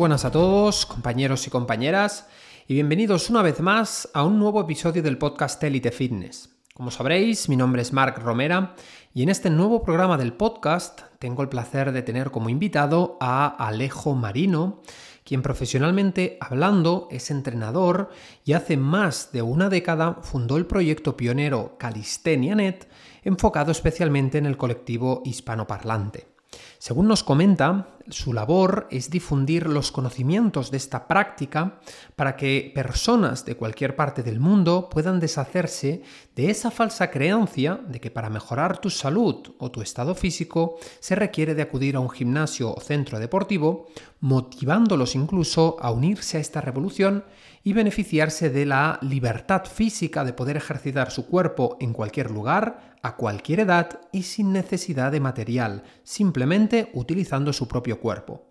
buenas a todos, compañeros y compañeras, y bienvenidos una vez más a un nuevo episodio del podcast Elite Fitness. Como sabréis, mi nombre es Marc Romera y en este nuevo programa del podcast tengo el placer de tener como invitado a Alejo Marino, quien profesionalmente hablando es entrenador y hace más de una década fundó el proyecto pionero CalisteniaNet, enfocado especialmente en el colectivo hispanoparlante. Según nos comenta, su labor es difundir los conocimientos de esta práctica para que personas de cualquier parte del mundo puedan deshacerse de esa falsa creencia de que para mejorar tu salud o tu estado físico se requiere de acudir a un gimnasio o centro deportivo, motivándolos incluso a unirse a esta revolución y beneficiarse de la libertad física de poder ejercitar su cuerpo en cualquier lugar, a cualquier edad y sin necesidad de material, simplemente utilizando su propio cuerpo.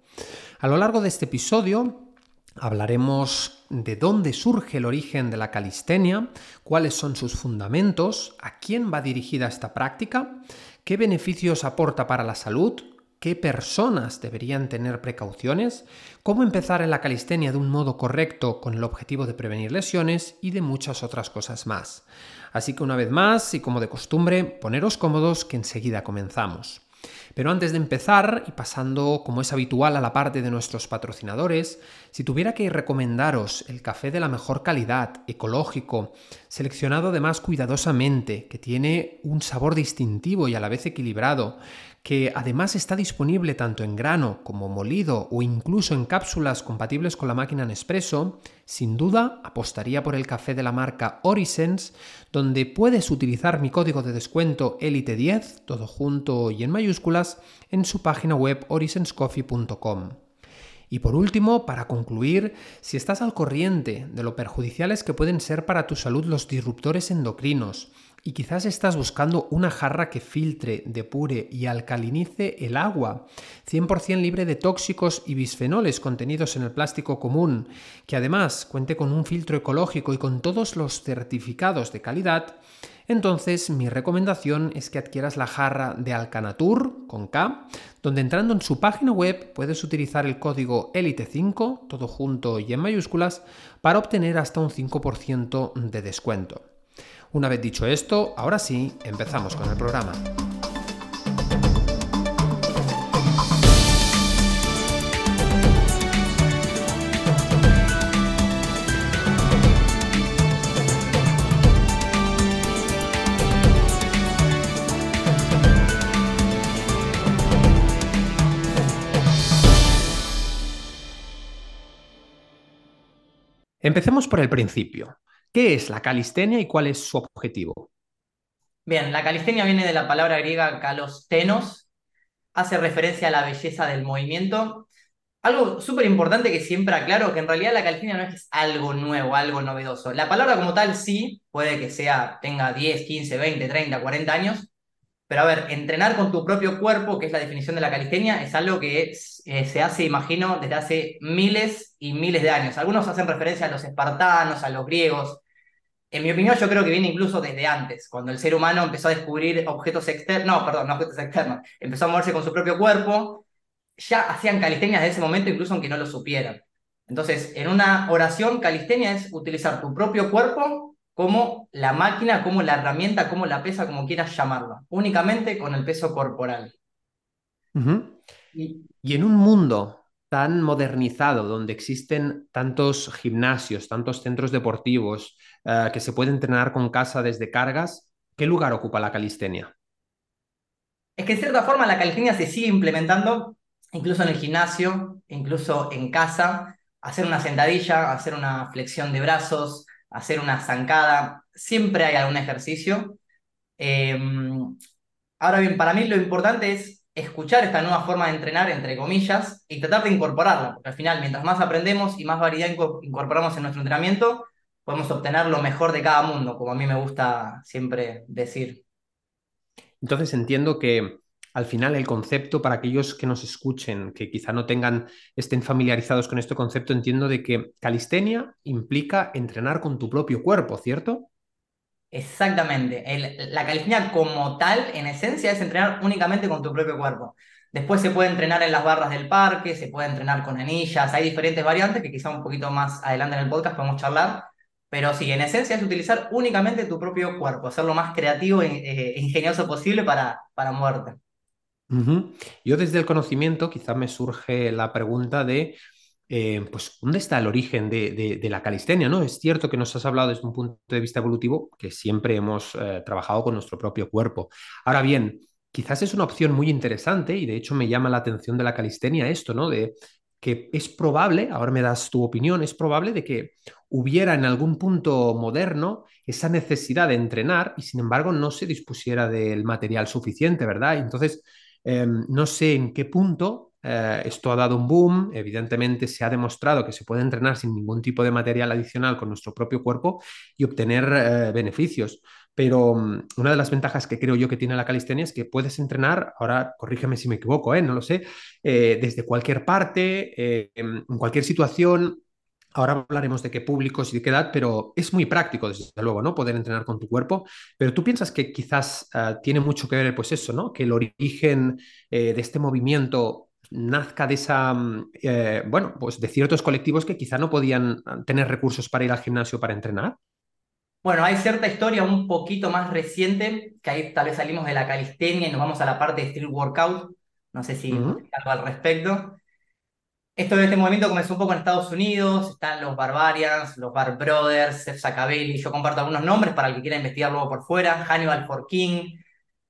A lo largo de este episodio Hablaremos de dónde surge el origen de la calistenia, cuáles son sus fundamentos, a quién va dirigida esta práctica, qué beneficios aporta para la salud, qué personas deberían tener precauciones, cómo empezar en la calistenia de un modo correcto con el objetivo de prevenir lesiones y de muchas otras cosas más. Así que una vez más, y como de costumbre, poneros cómodos que enseguida comenzamos. Pero antes de empezar, y pasando como es habitual a la parte de nuestros patrocinadores, si tuviera que recomendaros el café de la mejor calidad, ecológico, seleccionado además cuidadosamente, que tiene un sabor distintivo y a la vez equilibrado, que además está disponible tanto en grano como molido o incluso en cápsulas compatibles con la máquina Nespresso, sin duda apostaría por el café de la marca Orisense, donde puedes utilizar mi código de descuento Elite10, todo junto y en mayúsculas, en su página web orisenscoffee.com. Y por último, para concluir, si estás al corriente de lo perjudiciales que pueden ser para tu salud los disruptores endocrinos, y quizás estás buscando una jarra que filtre, depure y alcalinice el agua, 100% libre de tóxicos y bisfenoles contenidos en el plástico común, que además cuente con un filtro ecológico y con todos los certificados de calidad, entonces mi recomendación es que adquieras la jarra de Alcanatur con K, donde entrando en su página web puedes utilizar el código ELITE5, todo junto y en mayúsculas, para obtener hasta un 5% de descuento. Una vez dicho esto, ahora sí, empezamos con el programa. Empecemos por el principio. ¿Qué es la calistenia y cuál es su objetivo? Bien, la calistenia viene de la palabra griega kalostenos, hace referencia a la belleza del movimiento. Algo súper importante que siempre aclaro, que en realidad la calistenia no es algo nuevo, algo novedoso. La palabra como tal sí, puede que sea, tenga 10, 15, 20, 30, 40 años, pero a ver, entrenar con tu propio cuerpo, que es la definición de la calistenia, es algo que eh, se hace, imagino, desde hace miles y miles de años. Algunos hacen referencia a los espartanos, a los griegos. En mi opinión, yo creo que viene incluso desde antes, cuando el ser humano empezó a descubrir objetos externos, no, perdón, no objetos externos, empezó a moverse con su propio cuerpo, ya hacían calistenia desde ese momento, incluso aunque no lo supieran. Entonces, en una oración, calistenia es utilizar tu propio cuerpo como la máquina, como la herramienta, como la pesa, como quieras llamarlo, únicamente con el peso corporal. Y, en un mundo tan modernizado, donde existen tantos gimnasios, tantos centros deportivos, eh, que se puede entrenar con casa desde cargas, ¿qué lugar ocupa la calistenia? Es que de cierta forma la calistenia se sigue implementando incluso en el gimnasio, incluso en casa, hacer una sentadilla, hacer una flexión de brazos, hacer una zancada, siempre hay algún ejercicio. Em, ahora bien, para mí lo importante es escuchar esta nueva forma de entrenar, entre comillas, y tratar de incorporarla, porque al final, mientras más aprendemos y más variedad incorporamos en nuestro entrenamiento, podemos obtener lo mejor de cada mundo, como a mí me gusta siempre decir. Entonces entiendo que al final el concepto para aquellos que nos escuchen, que quizá no tengan, estén familiarizados con este concepto, entiendo de que calistenia implica entrenar con tu propio cuerpo, ¿cierto? Exactamente. la calistenia como tal, en esencia, es entrenar únicamente con tu propio cuerpo. Después se puede entrenar en las barras del parque, se puede entrenar con anillas, hay diferentes variantes que quizá un poquito más adelante en el podcast podemos charlar, pero sí, en esencia es utilizar únicamente tu propio cuerpo, hacer lo más creativo e ingenioso posible para, para moverte. Yo desde el conocimiento quizá me surge la pregunta de, eh, pues, ¿dónde está el origen de, la calistenia? ¿no? Es cierto que nos has hablado desde un punto de vista evolutivo que siempre hemos eh, trabajado con nuestro propio cuerpo. Ahora bien, quizás es una opción muy interesante y de hecho me llama la atención de la calistenia esto, ¿no? De que es probable, ahora me das tu opinión, es probable de que hubiera en algún punto moderno esa necesidad de entrenar y sin embargo no se dispusiera del material suficiente, ¿verdad? Entonces, em, no sé en qué punto eh, esto ha dado un boom, evidentemente se ha demostrado que se puede entrenar sin ningún tipo de material adicional con nuestro propio cuerpo y obtener eh, beneficios. Pero mm, una de las ventajas que creo yo que tiene la calistenia es que puedes entrenar, ahora corrígeme si me equivoco, ¿eh? no lo sé, eh, desde cualquier parte, en cualquier situación. Ahora hablaremos de qué públicos y de qué edad, pero es muy práctico, desde luego, ¿no? Poder entrenar con tu cuerpo. Pero tú piensas que quizás tiene mucho que ver, pues eso, ¿no? Que el origen de este movimiento nazca de esa, mm, bueno, pues de ciertos colectivos que quizá no podían tener recursos para ir al gimnasio para entrenar. Bueno, hay cierta historia un poquito más reciente, que ahí tal vez salimos de la calistenia y nos vamos a la parte de street workout. No sé si algo al respecto. Esto este movimiento comenzó un poco en Estados Unidos, están los Barbarians, los Bar Brothers, Seth Sakabeli, yo comparto algunos nombres para el que quiera investigar luego por fuera, Hannibal for King.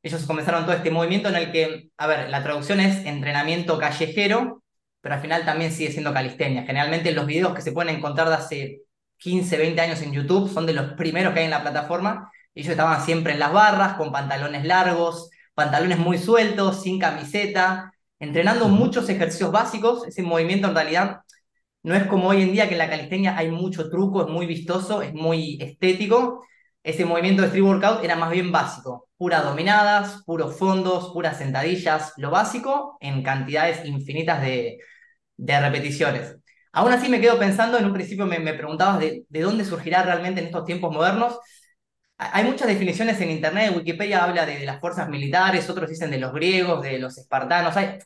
Ellos comenzaron todo este movimiento en el que, a ver, la traducción es entrenamiento callejero, pero al final también sigue siendo calistenia. Generalmente los videos que se pueden encontrar de hace 15, 20 años en YouTube, son de los primeros que hay en la plataforma. Ellos estaban siempre en las barras, con pantalones largos, pantalones muy sueltos, sin camiseta, entrenando muchos ejercicios básicos. Ese movimiento en realidad no es como hoy en día que en la calistenia hay mucho truco, es muy vistoso, es muy estético. Ese movimiento de street workout era más bien básico, puras dominadas, puros fondos, puras sentadillas, lo básico en cantidades infinitas de, de repeticiones. Aún así me quedo pensando, en un principio me, preguntabas de, dónde surgirá realmente en estos tiempos modernos. Hay muchas definiciones en Internet, Wikipedia habla de, las fuerzas militares, otros dicen de los griegos, de los espartanos. Hay,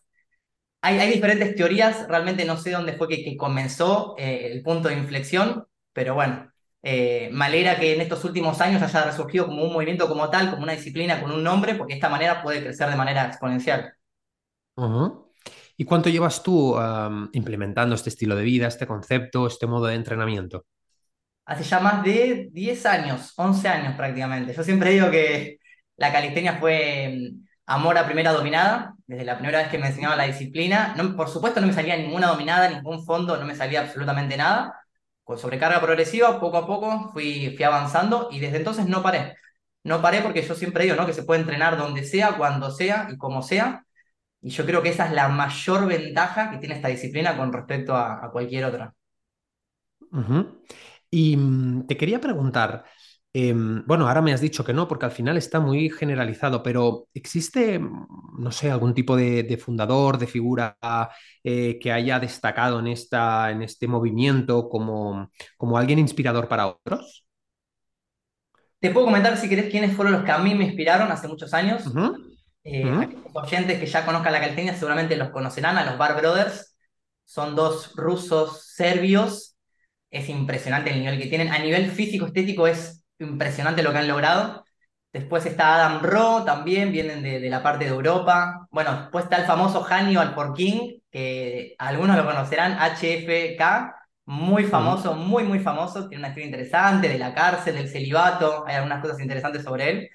hay, diferentes teorías, realmente no sé dónde fue que, comenzó eh, el punto de inflexión, pero bueno, eh, me alegra que en estos últimos años haya resurgido como un movimiento como tal, como una disciplina con un nombre, porque de esta manera puede crecer de manera exponencial. ¿Y cuánto llevas tú implementando este estilo de vida, este concepto, este modo de entrenamiento? Hace ya más de 10 años, 11 años prácticamente. Yo siempre digo que la calistenia fue mm, amor a primera dominada, desde la primera vez que me enseñaba la disciplina. No, por supuesto no me salía ninguna dominada, ningún fondo, no me salía absolutamente nada. Con sobrecarga progresiva, poco a poco fui, fui avanzando y desde entonces no paré. No paré porque yo siempre digo ¿no? que se puede entrenar donde sea, cuando sea y como sea. Y yo creo que esa es la mayor ventaja que tiene esta disciplina con respecto a, cualquier otra. Y mm, te quería preguntar, em, bueno, ahora me has dicho que no, porque al final está muy generalizado, pero ¿existe, no sé, algún tipo de, fundador, de figura eh, que haya destacado en, esta, en este movimiento como, como alguien inspirador para otros? Te puedo comentar, si querés, quiénes fueron los que a mí me inspiraron hace muchos años. Eh, oyentes que ya conozcan la calistenia seguramente los conocerán, a los Bar Brothers. Son dos rusos serbios. Es impresionante el nivel que tienen. A nivel físico-estético es impresionante lo que han logrado. Después está Adam Rowe, también vienen de, la parte de Europa. Bueno, después está el famoso Hannibal King que algunos lo conocerán, HFK, muy famoso, muy, muy famoso. Tiene una historia interesante de la cárcel, del celibato. Hay algunas cosas interesantes sobre él.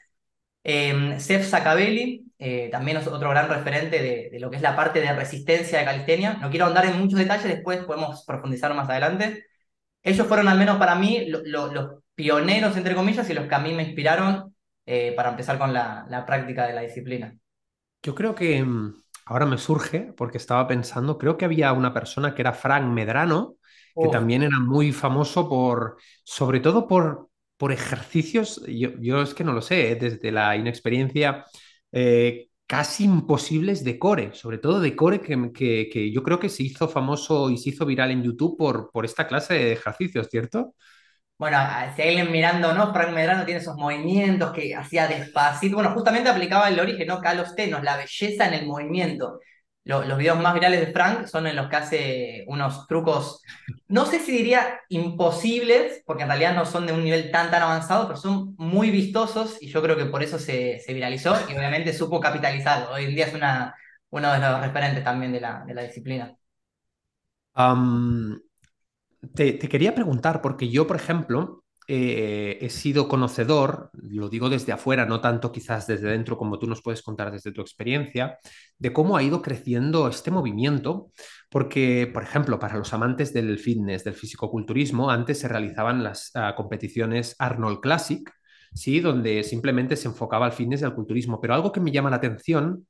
Eh, Sef Sakabeli, eh, también es otro gran referente de, lo que es la parte de resistencia de calistenia. No quiero ahondar en muchos detalles, después podemos profundizar más adelante. Ellos fueron al menos para mí los pioneros, entre comillas, y los que a mí me inspiraron eh, para empezar con la, práctica de la disciplina. Yo creo que mm, ahora me surge, porque estaba pensando, creo que había una persona que era Frank Medrano, que también era muy famoso por, sobre todo por, por ejercicios, yo, es que no lo sé, ¿eh? desde la inexperiencia eh, casi imposibles de core, sobre todo de core que, que, yo creo que se hizo famoso y se hizo viral en YouTube por, por esta clase de ejercicios, ¿cierto? Bueno, si alguien mirando, ¿no? Frank Medrano tiene esos movimientos que hacía despacito. Bueno, justamente aplicaba el origen, ¿no? Calos Tenos, la belleza en el movimiento. los videos más virales de Frank son en los que hace unos trucos, no sé si diría imposibles, porque en realidad no son de un nivel tan tan avanzado, pero son muy vistosos y yo creo que por eso se, viralizó y obviamente supo capitalizar. Hoy en día es una, uno de los referentes también de la, de la disciplina. Te, quería preguntar, porque yo, por ejemplo, eh, he sido conocedor, lo digo desde afuera, no tanto quizás desde dentro como tú nos puedes contar desde tu experiencia, de cómo ha ido creciendo este movimiento, porque, por ejemplo, para los amantes del fitness, del fisicoculturismo, antes se realizaban las uh, competiciones Arnold Classic, ¿sí? donde simplemente se enfocaba al fitness y al culturismo, pero algo que me llama la atención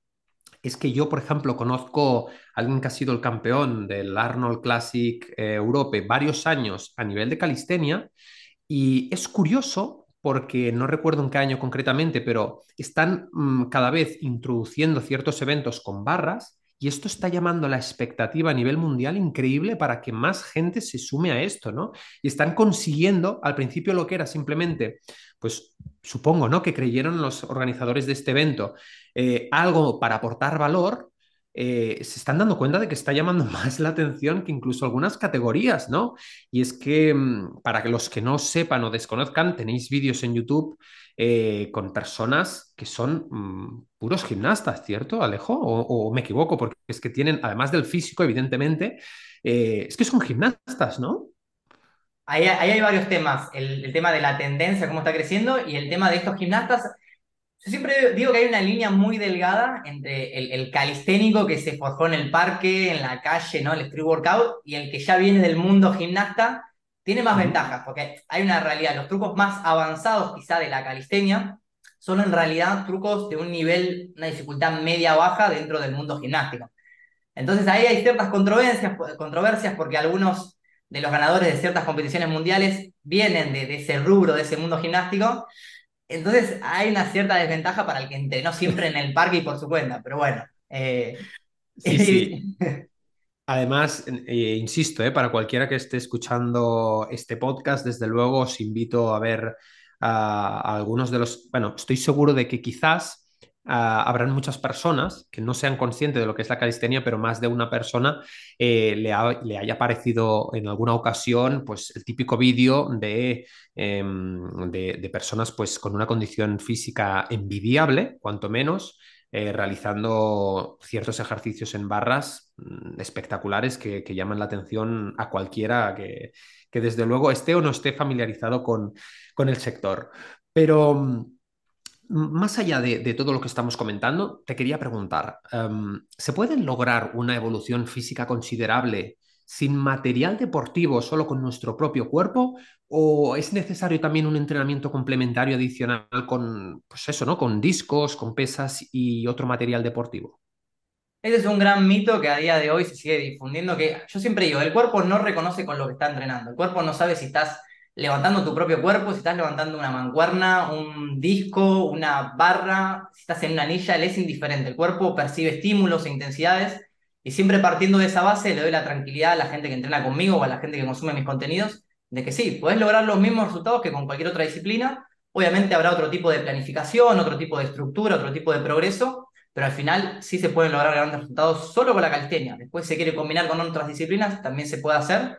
es que yo, por ejemplo, conozco alguien que ha sido el campeón del Arnold Classic eh, Europe varios años a nivel de calistenia y es curioso porque no recuerdo en qué año concretamente, pero están mm, cada vez introduciendo ciertos eventos con barras y esto está llamando la expectativa a nivel mundial increíble para que más gente se sume a esto, ¿no? Y están consiguiendo al principio lo que era simplemente, pues supongo, ¿no? Que creyeron los organizadores de este evento eh, algo para aportar valor eh, se están dando cuenta de que está llamando más la atención que incluso algunas categorías, ¿no? Y es que, mm, para los que no sepan o desconozcan, tenéis vídeos en YouTube eh, con personas que son mm, puros gimnastas, ¿cierto, Alejo? O, me equivoco? Porque es que tienen, además del físico, evidentemente, eh, es que son gimnastas, ¿no? Ahí, hay varios temas. El tema de la tendencia, cómo está creciendo, y el tema de estos gimnastas yo siempre digo que hay una línea muy delgada entre el, calisténico que se forjó en el parque, en la calle, ¿no? El street workout, y el que ya viene del mundo gimnasta, tiene más ventajas, porque hay una realidad. Los trucos más avanzados quizá de la calistenia son en realidad trucos de un nivel, una dificultad media-baja dentro del mundo gimnástico. Entonces ahí hay ciertas controversias, controversias porque algunos de los ganadores de ciertas competiciones mundiales vienen de, de ese rubro, de ese mundo gimnástico, entonces hay una cierta desventaja para el que entrenó siempre en el parque y por su cuenta, pero bueno. Eh, sí, sí. Además, eh, insisto, eh, para cualquiera que esté escuchando este podcast, desde luego os invito a ver a algunos de los, bueno, estoy seguro de que quizás uh, habrán muchas personas que no sean conscientes de lo que es la calistenia, pero más de una persona eh, le, ha, le, haya parecido en alguna ocasión pues, el típico vídeo de, eh, de, de, personas pues, con una condición física envidiable, cuanto menos. Eh, realizando ciertos ejercicios en barras mmm, espectaculares que, que, llaman la atención a cualquiera que, que, desde luego esté o no esté familiarizado con, con el sector. Pero mm, más allá de, todo lo que estamos comentando, te quería preguntar, um, ¿se puede lograr una evolución física considerable sin material deportivo, solo con nuestro propio cuerpo? ¿O es necesario también un entrenamiento complementario adicional con, pues eso, ¿no? Con discos, con pesas y otro material deportivo? Ese es un gran mito que a día de hoy se sigue difundiendo, que yo siempre digo, el cuerpo no reconoce con lo que está entrenando, el cuerpo no sabe si estás levantando tu propio cuerpo, si estás levantando una mancuerna, un disco, una barra, si estás en una anilla, él es indiferente. El cuerpo percibe estímulos e intensidades y siempre partiendo de esa base le doy la tranquilidad a la gente que entrena conmigo o a la gente que consume mis contenidos de que sí, puedes lograr los mismos resultados que con cualquier otra disciplina. Obviamente habrá otro tipo de planificación, otro tipo de estructura, otro tipo de progreso, pero al final sí se pueden lograr grandes resultados solo con la calistenia. Después se quiere combinar con otras disciplinas, también se puede hacer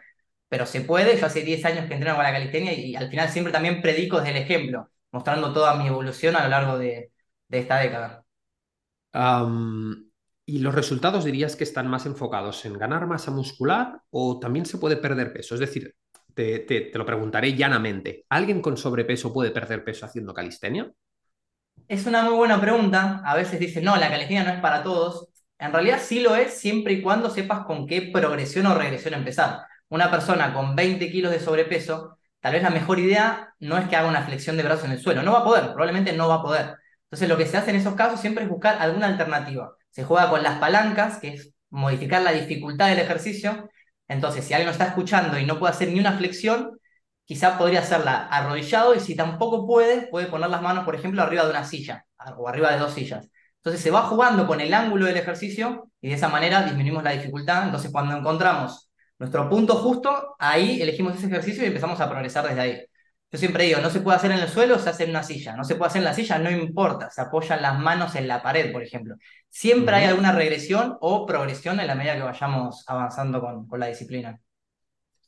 pero se puede. Yo hace 10 años que entreno con la calistenia y, al final siempre también predico desde el ejemplo, mostrando toda mi evolución a lo largo de, de esta década. Um, ¿Y los resultados dirías que están más enfocados en ganar masa muscular o también se puede perder peso? Es decir, te, te, te lo preguntaré llanamente. ¿Alguien con sobrepeso puede perder peso haciendo calistenia? Es una muy buena pregunta. A veces dicen, no, la calistenia no es para todos. En realidad sí lo es siempre y cuando sepas con qué progresión o regresión empezar una persona con 20 kilos de sobrepeso, tal vez la mejor idea no es que haga una flexión de brazos en el suelo. No va a poder, probablemente no va a poder. Entonces lo que se hace en esos casos siempre es buscar alguna alternativa. Se juega con las palancas, que es modificar la dificultad del ejercicio. Entonces, si alguien lo está escuchando y no puede hacer ni una flexión, quizá podría hacerla arrodillado y si tampoco puede, puede poner las manos, por ejemplo, arriba de una silla o arriba de dos sillas. Entonces se va jugando con el ángulo del ejercicio y de esa manera disminuimos la dificultad. Entonces cuando encontramos nuestro punto justo, ahí elegimos ese ejercicio y empezamos a progresar desde ahí. Yo siempre digo, no se puede hacer en el suelo, se hace en una silla. No se puede hacer en la silla, no importa. Se apoyan las manos en la pared, por ejemplo. Siempre hay alguna regresión o progresión en la medida que vayamos avanzando con, con la disciplina.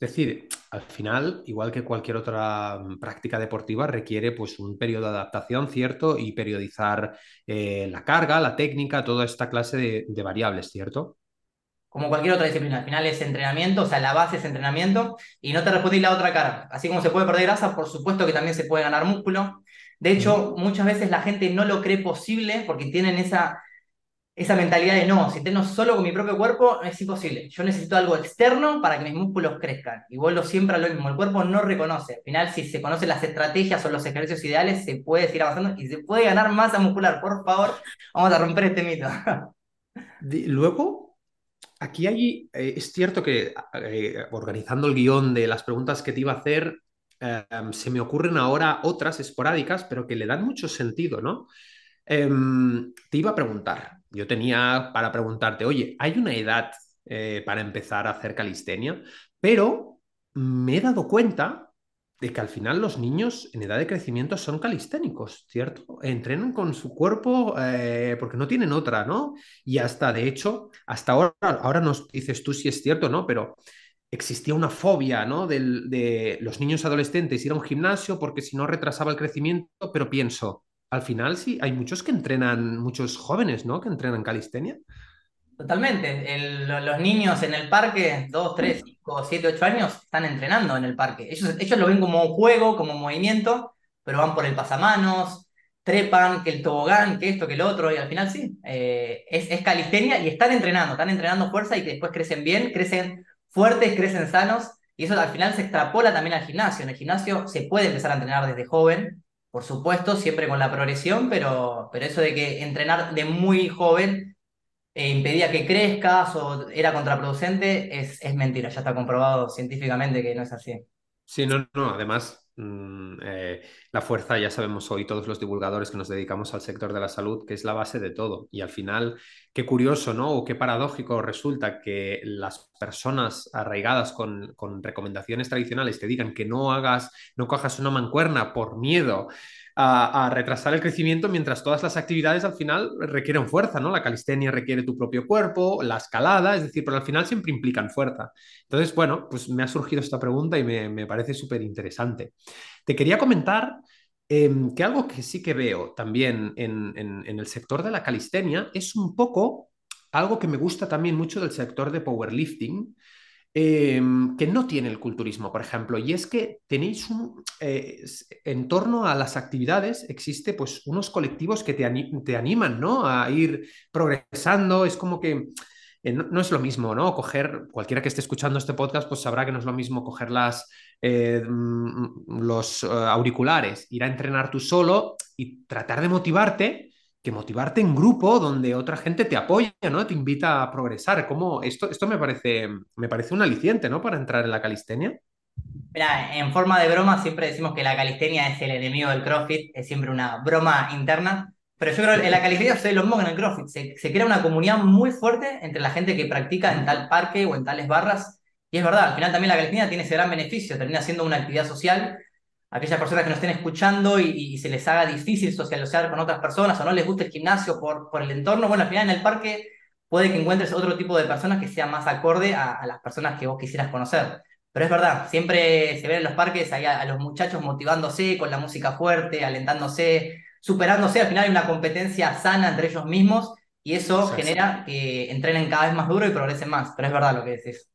Es decir, al final, igual que cualquier otra mm, práctica deportiva, requiere pues un periodo de adaptación, ¿cierto? Y periodizar eh, la carga, la técnica, toda esta clase de, de, variables, ¿cierto? Como cualquier otra disciplina, al final es entrenamiento, o sea, la base es entrenamiento, y no te respondí la otra cara. Así como se puede perder grasa, por supuesto que también se puede ganar músculo. De hecho, muchas veces la gente no lo cree posible porque tienen esa esa mentalidad de no, si entreno solo con mi propio cuerpo, es imposible. Yo necesito algo externo para que mis músculos crezcan. Y vuelvo siempre a lo mismo, el cuerpo no reconoce. Al final, si se conocen las estrategias o los ejercicios ideales, se puede seguir avanzando y se puede ganar masa muscular. Por favor, vamos a romper este mito. Luego, aquí hay, eh, es cierto que eh, organizando el guion de las preguntas que te iba a hacer, eh, se me ocurren ahora otras esporádicas, pero que le dan mucho sentido, ¿no? Em, te iba a preguntar, yo tenía para preguntarte, oye, ¿hay una edad eh, para empezar a hacer calistenia? Pero me he dado cuenta de que al final los niños en edad de crecimiento son calisténicos, ¿cierto? Entrenan con su cuerpo eh, porque no tienen otra, ¿no? Y hasta, de hecho, hasta ahora, ahora nos dices tú si es cierto, ¿no? Pero existía una fobia, ¿no? de los niños adolescentes ir a un gimnasio porque si no retrasaba el crecimiento, pero pienso, al final sí, hay muchos que entrenan, muchos jóvenes, ¿no? Que entrenan calistenia. Totalmente. los niños en el parque, 2, 3, 5, 7, 8 años, están entrenando en el parque. Ellos, ellos lo ven como un juego, como movimiento, pero van por el pasamanos, trepan, que el tobogán, que esto, que el otro, y al final sí, eh, es, es, calistenia y están entrenando, están entrenando fuerza y que después crecen bien, crecen fuertes, crecen sanos, y eso al final se extrapola también al gimnasio. En el gimnasio se puede empezar a entrenar desde joven, por supuesto, siempre con la progresión, pero, pero eso de que entrenar de muy joven eh, impedía que crezcas o era contraproducente es, es mentira, ya está comprobado científicamente que no es así. Sí, no, no, además Mm, eh, la fuerza, ya sabemos hoy todos los divulgadores que nos dedicamos al sector de la salud, que es la base de todo. Y al final, qué curioso, ¿no? O qué paradójico resulta que las personas arraigadas con, con recomendaciones tradicionales te digan que no hagas, no cojas una mancuerna por miedo a, retrasar el crecimiento mientras todas las actividades al final requieren fuerza, ¿no? La calistenia requiere tu propio cuerpo, la escalada, es decir, pero al final siempre implican fuerza. Entonces, bueno, pues me ha surgido esta pregunta y me, parece súper interesante. Te quería comentar em, que algo que sí que veo también en, en el sector de la calistenia es un poco algo que me gusta también mucho del sector de powerlifting, Em, que no tiene el culturismo, por ejemplo, y es que tenéis un, eh, en torno a las actividades, existe pues unos colectivos que te, te animan, ¿no? A ir progresando, es como que eh, no, es lo mismo, ¿no? Coger, cualquiera que esté escuchando este podcast, pues sabrá que no es lo mismo coger las, eh, mm, los auriculares, ir a entrenar tú solo y tratar de motivarte que motivarte en grupo donde otra gente te apoya, ¿no? Te invita a progresar. ¿Cómo? Esto, esto me, parece, me parece un aliciente, ¿no? Para entrar en la calistenia. Mira, en forma de broma siempre decimos que la calistenia es el enemigo del CrossFit, es siempre una broma interna, pero yo creo que en la calistenia se lo mismo en el CrossFit, se, se, crea una comunidad muy fuerte entre la gente que practica en tal parque o en tales barras, y es verdad, al final también la calistenia tiene ese gran beneficio, termina siendo una actividad social aquellas personas que nos estén escuchando y, se les haga difícil socializar con otras personas o no les guste el gimnasio por, por el entorno, bueno, al final en el parque puede que encuentres otro tipo de personas que sean más acorde a, las personas que vos quisieras conocer. Pero es verdad, siempre se ven en los parques ahí a, los muchachos motivándose con la música fuerte, alentándose, superándose. Al final hay una competencia sana entre ellos mismos y eso genera que entrenen cada vez más duro y progresen más. Pero es verdad lo que decís.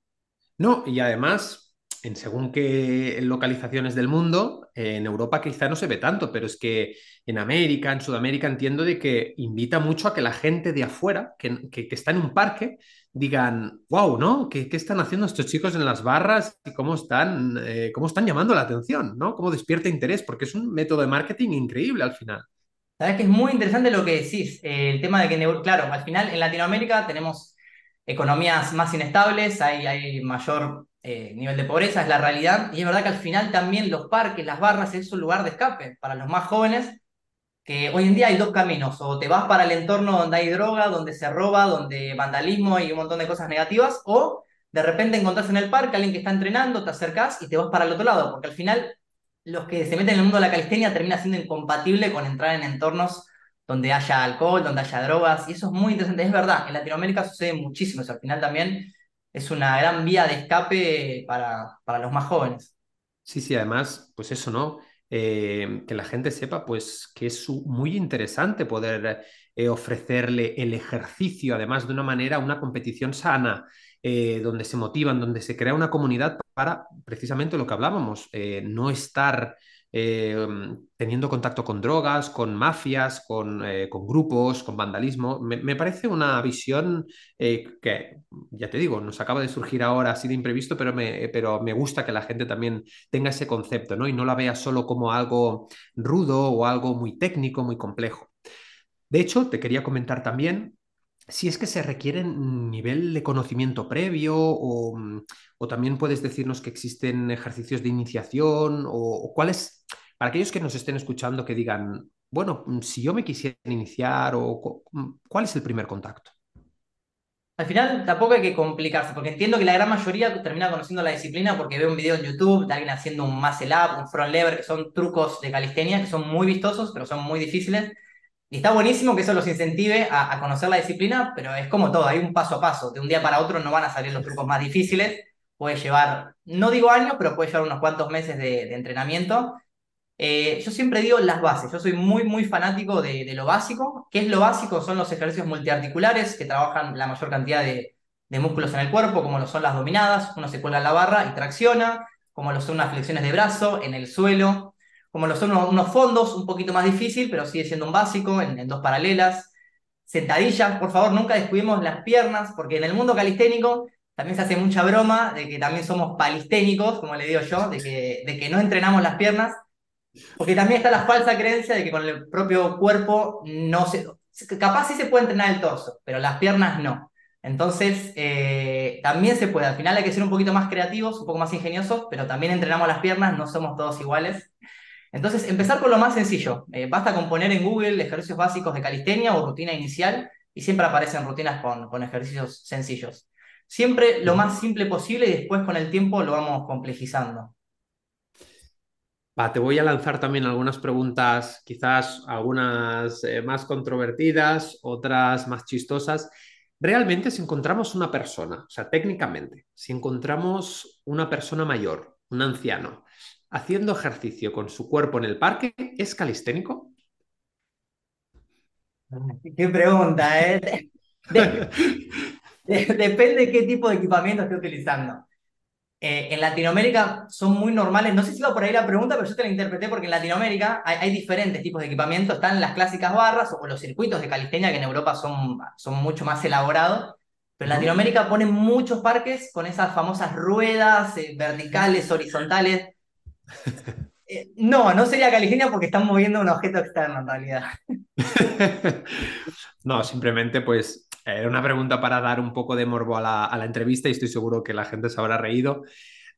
No, y además en según qué localizaciones del mundo, en Europa quizá no se ve tanto, pero es que en América, en Sudamérica, entiendo de que invita mucho a que la gente de afuera, que, está en un parque, digan, wow, ¿no? ¿Qué, ¿Qué, están haciendo estos chicos en las barras y cómo están, eh, cómo están llamando la atención, ¿no? Cómo despierta interés, porque es un método de marketing increíble al final. Sabes que es muy interesante lo que decís, eh, el tema de que, claro, al final en Latinoamérica tenemos economías más inestables, hay, mayor eh, nivel de pobreza, es la realidad. Y es verdad que al final también los parques, las barras, es un lugar de escape para los más jóvenes, que hoy en día hay dos caminos, o te vas para el entorno donde hay droga, donde se roba, donde vandalismo y un montón de cosas negativas, o de repente encontrás en el parque a alguien que está entrenando, te acercás y te vas para el otro lado, porque al final los que se meten en el mundo de la calistenia termina siendo incompatible con entrar en entornos donde haya alcohol, donde haya drogas, y eso es muy interesante. Es verdad, en Latinoamérica sucede muchísimo eso. Al final también es una gran vía de escape para, para los más jóvenes. Sí, sí, además, pues eso, ¿no? Eh, que la gente sepa, pues, que es muy interesante poder eh, ofrecerle el ejercicio, además de una manera, una competición sana, eh, donde se motivan, donde se crea una comunidad para precisamente lo que hablábamos, no estar teniendo contacto con drogas, con mafias, con, con grupos, con vandalismo. Me, parece una visión que, ya te digo, nos acaba de surgir ahora así de imprevisto, pero me, pero me gusta que la gente también tenga ese concepto, ¿no? Y no la vea solo como algo rudo o algo muy técnico, muy complejo. De hecho, te quería comentar también si es que se requiere nivel de conocimiento previo o, también puedes decirnos que existen ejercicios de iniciación o, cuáles, para aquellos que nos estén escuchando que digan, bueno, si yo me quisiera iniciar o cuál es el primer contacto. Al final tampoco hay que complicarse, porque entiendo que la gran mayoría termina conociendo la disciplina porque ve un video en YouTube de alguien haciendo un muscle up, un front lever, que son trucos de calistenia que son muy vistosos, pero son muy difíciles. Y está buenísimo que eso los incentive a, conocer la disciplina, pero es como todo, hay un paso a paso. De un día para otro no van a salir los trucos más difíciles. Puede llevar, no digo años, pero puede llevar unos cuantos meses de, entrenamiento. Eh, yo siempre digo las bases. Yo soy muy, muy fanático de, de, lo básico. ¿Qué es lo básico? Son los ejercicios multiarticulares que trabajan la mayor cantidad de, de músculos en el cuerpo, como lo son las dominadas. Uno se cuelga en la barra y tracciona, como lo son las flexiones de brazo en el suelo, como lo son unos, fondos, un poquito más difícil, pero sigue siendo un básico, en, dos paralelas. Sentadillas, por favor, nunca descuidemos las piernas, porque en el mundo calisténico también se hace mucha broma de que también somos palisténicos, como le digo yo, de que, de que no entrenamos las piernas, porque también está la falsa creencia de que con el propio cuerpo no se... Capaz sí se puede entrenar el torso, pero las piernas no. Entonces, eh, también se puede. Al final hay que ser un poquito más creativos, un poco más ingeniosos, pero también entrenamos las piernas, no somos todos iguales. Entonces, empezar con lo más sencillo. Eh, basta con poner en Google ejercicios básicos de calistenia o rutina inicial y siempre aparecen rutinas con, con ejercicios sencillos. Siempre lo más simple posible y después con el tiempo lo vamos complejizando. Va, te voy a lanzar también algunas preguntas, quizás algunas eh, más controvertidas, otras más chistosas. Realmente, si encontramos una persona, o sea, técnicamente, si encontramos una persona mayor, un anciano, haciendo ejercicio con su cuerpo en el parque es calisténico? Qué pregunta, ¿eh? depende de qué tipo de equipamiento esté utilizando. Eh, en Latinoamérica son muy normales, no sé si va por ahí la pregunta, pero yo te la interpreté porque en Latinoamérica hay, diferentes tipos de equipamiento, están las clásicas barras o los circuitos de calistenia que en Europa son, son mucho más elaborados, pero en Latinoamérica ponen muchos parques con esas famosas ruedas eh, verticales, horizontales, eh, no, no sería calistenia porque están moviendo un objeto externo en realidad. no, simplemente pues era una pregunta para dar un poco de morbo a la, entrevista y estoy seguro que la gente se habrá reído.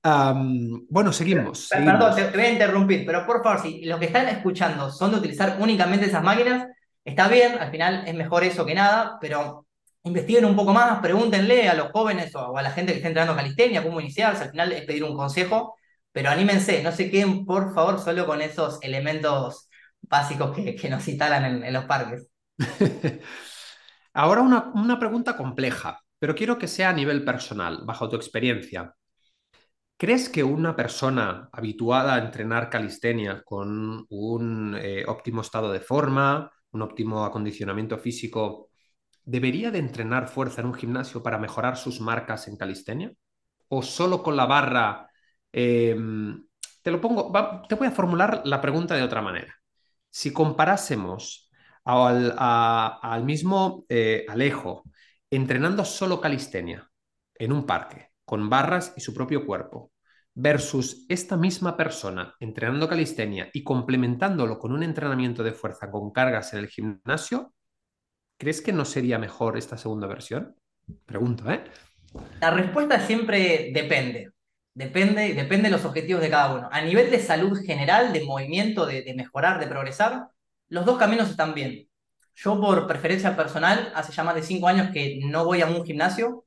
bueno, seguimos. Perdón, te, voy a interrumpir, pero por favor, si los que están escuchando son de utilizar únicamente esas máquinas, está bien, al final es mejor eso que nada, pero investiguen un poco más, pregúntenle a los jóvenes o a la gente que está entrenando calistenia cómo iniciarse, al final es pedir un consejo pero anímense, no se queden por favor solo con esos elementos básicos que, nos instalan en, los parques. Ahora una, una pregunta compleja, pero quiero que sea a nivel personal, bajo tu experiencia. ¿Crees que una persona habituada a entrenar calistenia con un eh, óptimo estado de forma, un óptimo acondicionamiento físico, debería de entrenar fuerza en un gimnasio para mejorar sus marcas en calistenia? ¿O solo con la barra Em, te lo pongo, te voy a formular la pregunta de otra manera. Si comparásemos al, mismo eh, Alejo entrenando solo calistenia en un parque, con barras y su propio cuerpo, versus esta misma persona entrenando calistenia y complementándolo con un entrenamiento de fuerza con cargas en el gimnasio, ¿crees que no sería mejor esta segunda versión? Pregunto, ¿eh? La respuesta siempre depende. Depende, depende de los objetivos de cada uno. A nivel de salud general, de movimiento, de, mejorar, de progresar, los dos caminos están bien. Yo por preferencia personal, hace ya más de cinco años que no voy a un gimnasio.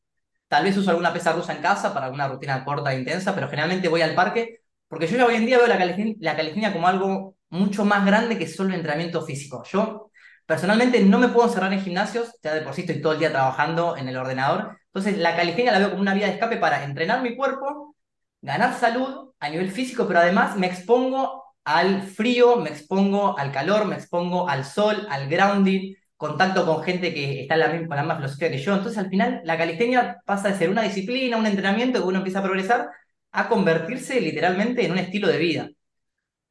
Tal vez uso alguna pesa rusa en casa para alguna rutina corta e intensa, pero generalmente voy al parque Porque yo ya hoy en día veo la calistenia, la como algo mucho más grande que solo entrenamiento físico. Yo personalmente no me puedo encerrar en gimnasios, ya de por sí estoy todo el día trabajando en el ordenador. Entonces la calistenia la veo como una vía de escape para entrenar mi cuerpo, ganar salud a nivel físico, pero además me expongo al frío, me expongo al calor, me expongo al sol, al grounding, contacto con gente que está en la misma, la misma filosofía que yo. Entonces, al final, la calistenia pasa de ser una disciplina, un entrenamiento que uno empieza a progresar, a convertirse literalmente en un estilo de vida.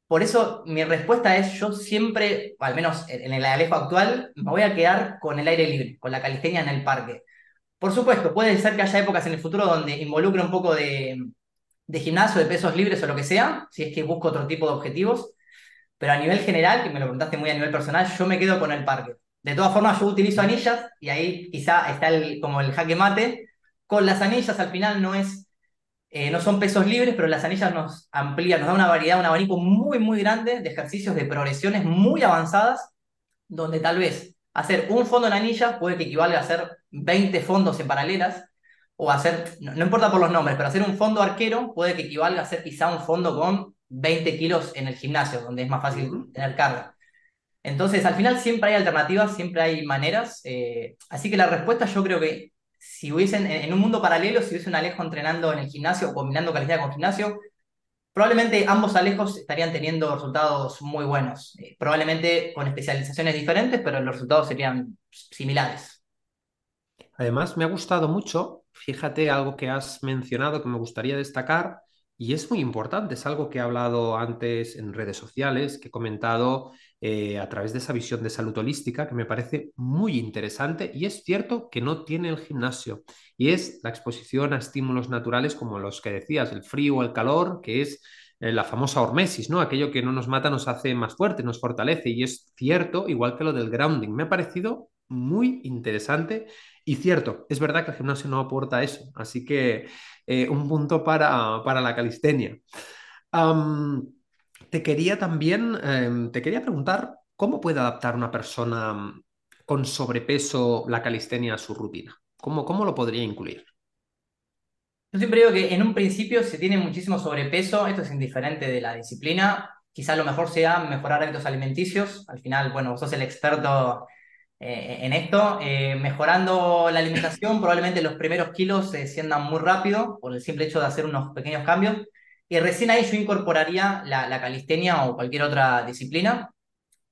Por eso, mi respuesta es: yo siempre, al menos en el Alejo actual, me voy a quedar con el aire libre, con la calistenia en el parque. Por supuesto, puede ser que haya épocas en el futuro donde involucre un poco de, de gimnasio, de pesos libres o lo que sea, si es que busco otro tipo de objetivos. Pero a nivel general, que me lo preguntaste muy a nivel personal, yo me quedo con el parque. De todas formas, yo utilizo anillas y ahí quizá está el, como el jaque mate. Con las anillas al final no es, eh, no son pesos libres, pero las anillas nos amplían, nos da una variedad, un abanico muy, muy grande de ejercicios de progresiones muy avanzadas, donde tal vez hacer un fondo en anillas puede que equivalga a hacer 20 fondos en paralelas, o hacer, no, no importa por los nombres, pero hacer un fondo arquero puede que equivalga a hacer quizá un fondo con 20 kilos en el gimnasio, donde es más fácil tener carga. Entonces, al final siempre hay alternativas, siempre hay maneras. Eh, así que la respuesta yo creo que si hubiesen, en, un mundo paralelo, si hubiese un Alejo entrenando en el gimnasio o combinando calidad con gimnasio, probablemente ambos Alejos estarían teniendo resultados muy buenos. Eh, probablemente con especializaciones diferentes, pero los resultados serían similares. Además, me ha gustado mucho, fíjate algo que has mencionado que me gustaría destacar, y es muy importante, es algo que he hablado antes en redes sociales, que he comentado eh, a través de esa visión de salud holística que me parece muy interesante y es cierto que no tiene el gimnasio y es la exposición a estímulos naturales como los que decías, el frío, o el calor, que es eh, la famosa hormesis, ¿no? Aquello que no nos mata nos hace más fuerte, nos fortalece y es cierto, igual que lo del grounding. Me ha parecido muy interesante y cierto, es verdad que el gimnasio no aporta eso, así que eh, un punto para, para la calistenia. te quería también, em, te quería preguntar, ¿cómo puede adaptar una persona con sobrepeso la calistenia a su rutina? ¿Cómo, cómo lo podría incluir? Yo siempre digo que en un principio se tiene muchísimo sobrepeso, esto es indiferente de la disciplina, quizá lo mejor sea mejorar hábitos alimenticios, al final, bueno, vos sos el experto eh, en esto. Eh, mejorando la alimentación, probablemente los primeros kilos se desciendan muy rápido por el simple hecho de hacer unos pequeños cambios. Y recién ahí yo incorporaría la, la calistenia o cualquier otra disciplina.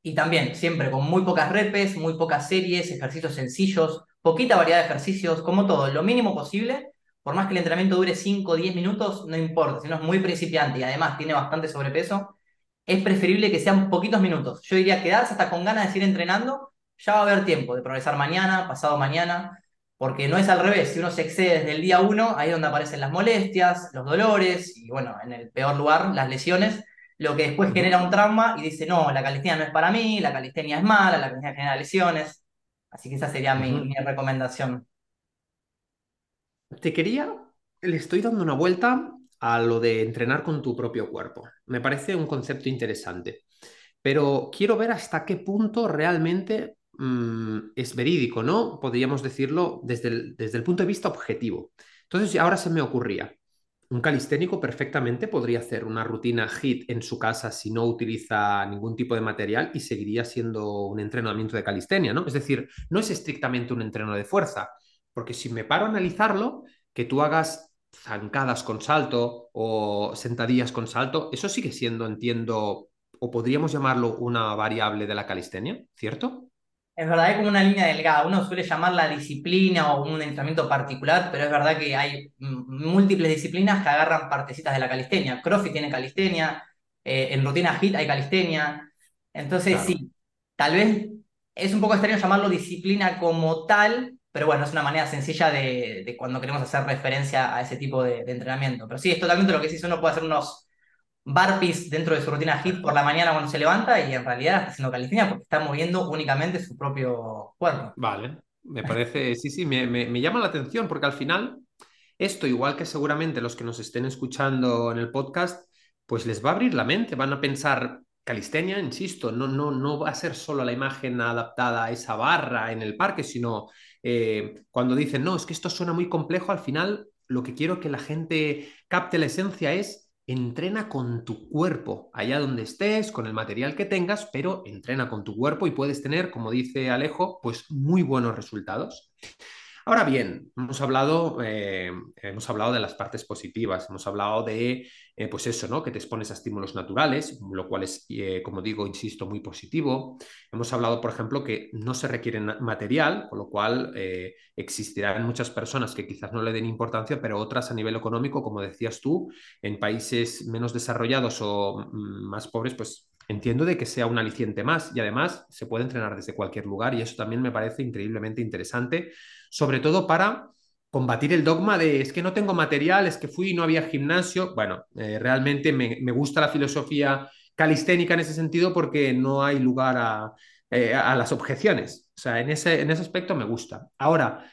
Y también, siempre con muy pocas repes, muy pocas series, ejercicios sencillos, poquita variedad de ejercicios, como todo, lo mínimo posible. Por más que el entrenamiento dure 5 o 10 minutos, no importa. Si uno es muy principiante y además tiene bastante sobrepeso, es preferible que sean poquitos minutos. Yo diría quedarse hasta con ganas de seguir entrenando ya va a haber tiempo de progresar mañana, pasado mañana, porque no es al revés, si uno se excede desde el día uno, ahí es donde aparecen las molestias, los dolores y bueno, en el peor lugar, las lesiones, lo que después genera un trauma y dice, no, la calistenia no es para mí, la calistenia es mala, la calistenia genera lesiones. Así que esa sería mi, mi recomendación. Te quería, le estoy dando una vuelta a lo de entrenar con tu propio cuerpo. Me parece un concepto interesante, pero quiero ver hasta qué punto realmente Mm, es verídico, ¿no? Podríamos decirlo desde el, desde el punto de vista objetivo. Entonces, ahora se me ocurría, un calisténico perfectamente podría hacer una rutina HIT en su casa si no utiliza ningún tipo de material y seguiría siendo un entrenamiento de calistenia, ¿no? Es decir, no es estrictamente un entreno de fuerza, porque si me paro a analizarlo, que tú hagas zancadas con salto o sentadillas con salto, eso sigue siendo, entiendo, o podríamos llamarlo una variable de la calistenia, ¿cierto? Es verdad, es como una línea delgada. Uno suele llamarla disciplina o un entrenamiento particular, pero es verdad que hay múltiples disciplinas que agarran partecitas de la calistenia. CrossFit tiene calistenia, eh, en rutina HIT hay calistenia. Entonces, sí, tal vez es un poco extraño llamarlo disciplina como tal, pero bueno, es una manera sencilla de, cuando queremos hacer referencia a ese tipo de, de, entrenamiento. Pero sí, es totalmente lo que sí, uno puede hacer unos barpees dentro de su rutina HIT por la mañana cuando se levanta y en realidad está haciendo calistenia porque está moviendo únicamente su propio cuerpo. Vale, me parece, sí, sí, me, me, llama la atención porque al final esto, igual que seguramente los que nos estén escuchando en el podcast, pues les va a abrir la mente, van a pensar, calistenia, insisto, no, no, no va a ser solo la imagen adaptada a esa barra en el parque, sino eh, cuando dicen, no, es que esto suena muy complejo, al final lo que quiero que la gente capte la esencia es entrena con tu cuerpo, allá donde estés, con el material que tengas, pero entrena con tu cuerpo y puedes tener, como dice Alejo, pues muy buenos resultados. Ahora bien, hemos hablado, eh, hemos hablado de las partes positivas, hemos hablado de, eh, pues eso, ¿no? Que te expones a estímulos naturales, lo cual es, eh, como digo, insisto, muy positivo. Hemos hablado, por ejemplo, que no se requiere material, con lo cual existirán muchas personas que quizás no le den importancia, pero otras a nivel económico, como decías tú, en países menos desarrollados o mm, más pobres, pues entiendo de que sea un aliciente más y además se puede entrenar desde cualquier lugar y eso también me parece increíblemente interesante, sobre todo para combatir el dogma de es que no tengo material, es que fui y no había gimnasio. Bueno, eh, realmente me, gusta la filosofía calisténica en ese sentido porque no hay lugar a, eh, a las objeciones. O sea, en ese, en ese aspecto me gusta. Ahora,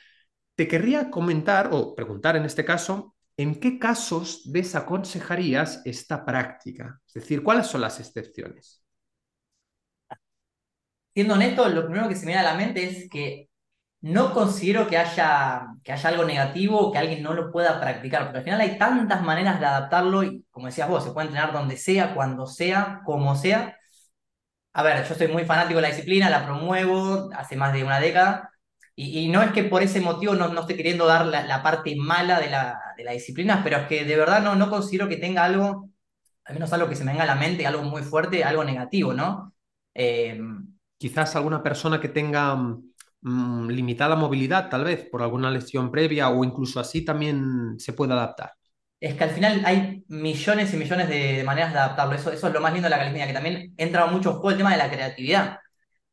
te querría comentar o preguntar en este caso ¿en qué casos desaconsejarías esta práctica? Es decir, ¿cuáles son las excepciones? Siendo honesto, lo primero que se me viene a la mente es que no considero que haya, que haya algo negativo o que alguien no lo pueda practicar, porque al final hay tantas maneras de adaptarlo y, como decías vos, se puede entrenar donde sea, cuando sea, como sea. A ver, yo soy muy fanático de la disciplina, la promuevo hace más de una década, y, no es que por ese motivo no, no esté queriendo dar la, parte mala de la, de la, disciplina, pero es que de verdad no, no considero que tenga algo, al menos algo que se me venga a la mente, algo muy fuerte, algo negativo, ¿no? Eh, Quizás alguna persona que tenga mm, limitada movilidad, tal vez, por alguna lesión previa o incluso así también se puede adaptar. Es que al final hay millones y millones de, maneras de adaptarlo. Eso, eso es lo más lindo de la calistenia, que también entra mucho en juego el tema de la creatividad.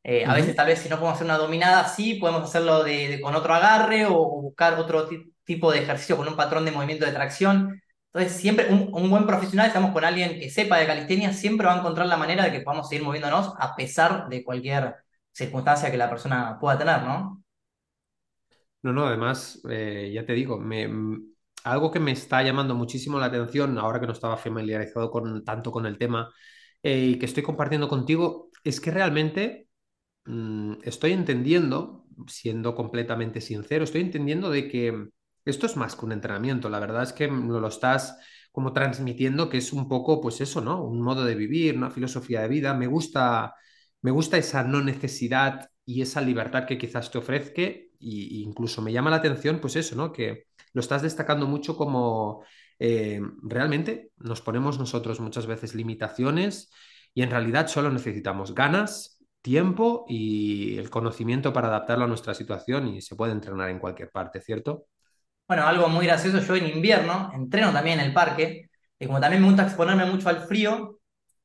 Eh, a veces tal vez si no podemos hacer una dominada sí, podemos hacerlo de, con otro agarre o, buscar otro tipo de ejercicio con un patrón de movimiento de tracción. Entonces siempre un, buen profesional, estamos con alguien que sepa de calistenia, siempre va a encontrar la manera de que podamos seguir moviéndonos a pesar de cualquier circunstancia que la persona pueda tener, ¿no? No, no, además, eh, ya te digo, me, algo que me está llamando muchísimo la atención ahora que no estaba familiarizado con, tanto con el tema eh, y que estoy compartiendo contigo, es que realmente Mm, estoy entendiendo, siendo completamente sincero, estoy entendiendo de que esto es más que un entrenamiento. La verdad es que lo estás como transmitiendo que es un poco, pues eso, ¿no? Un modo de vivir, una filosofía de vida. Me gusta, me gusta esa no necesidad y esa libertad que quizás te ofrezca e incluso me llama la atención, pues eso, ¿no? Que lo estás destacando mucho como eh, realmente nos ponemos nosotros muchas veces limitaciones y en realidad solo necesitamos ganas, tiempo y el conocimiento para adaptarlo a nuestra situación y se puede entrenar en cualquier parte, ¿cierto? Bueno, algo muy gracioso, yo en invierno entreno también en el parque y como también me gusta exponerme mucho al frío,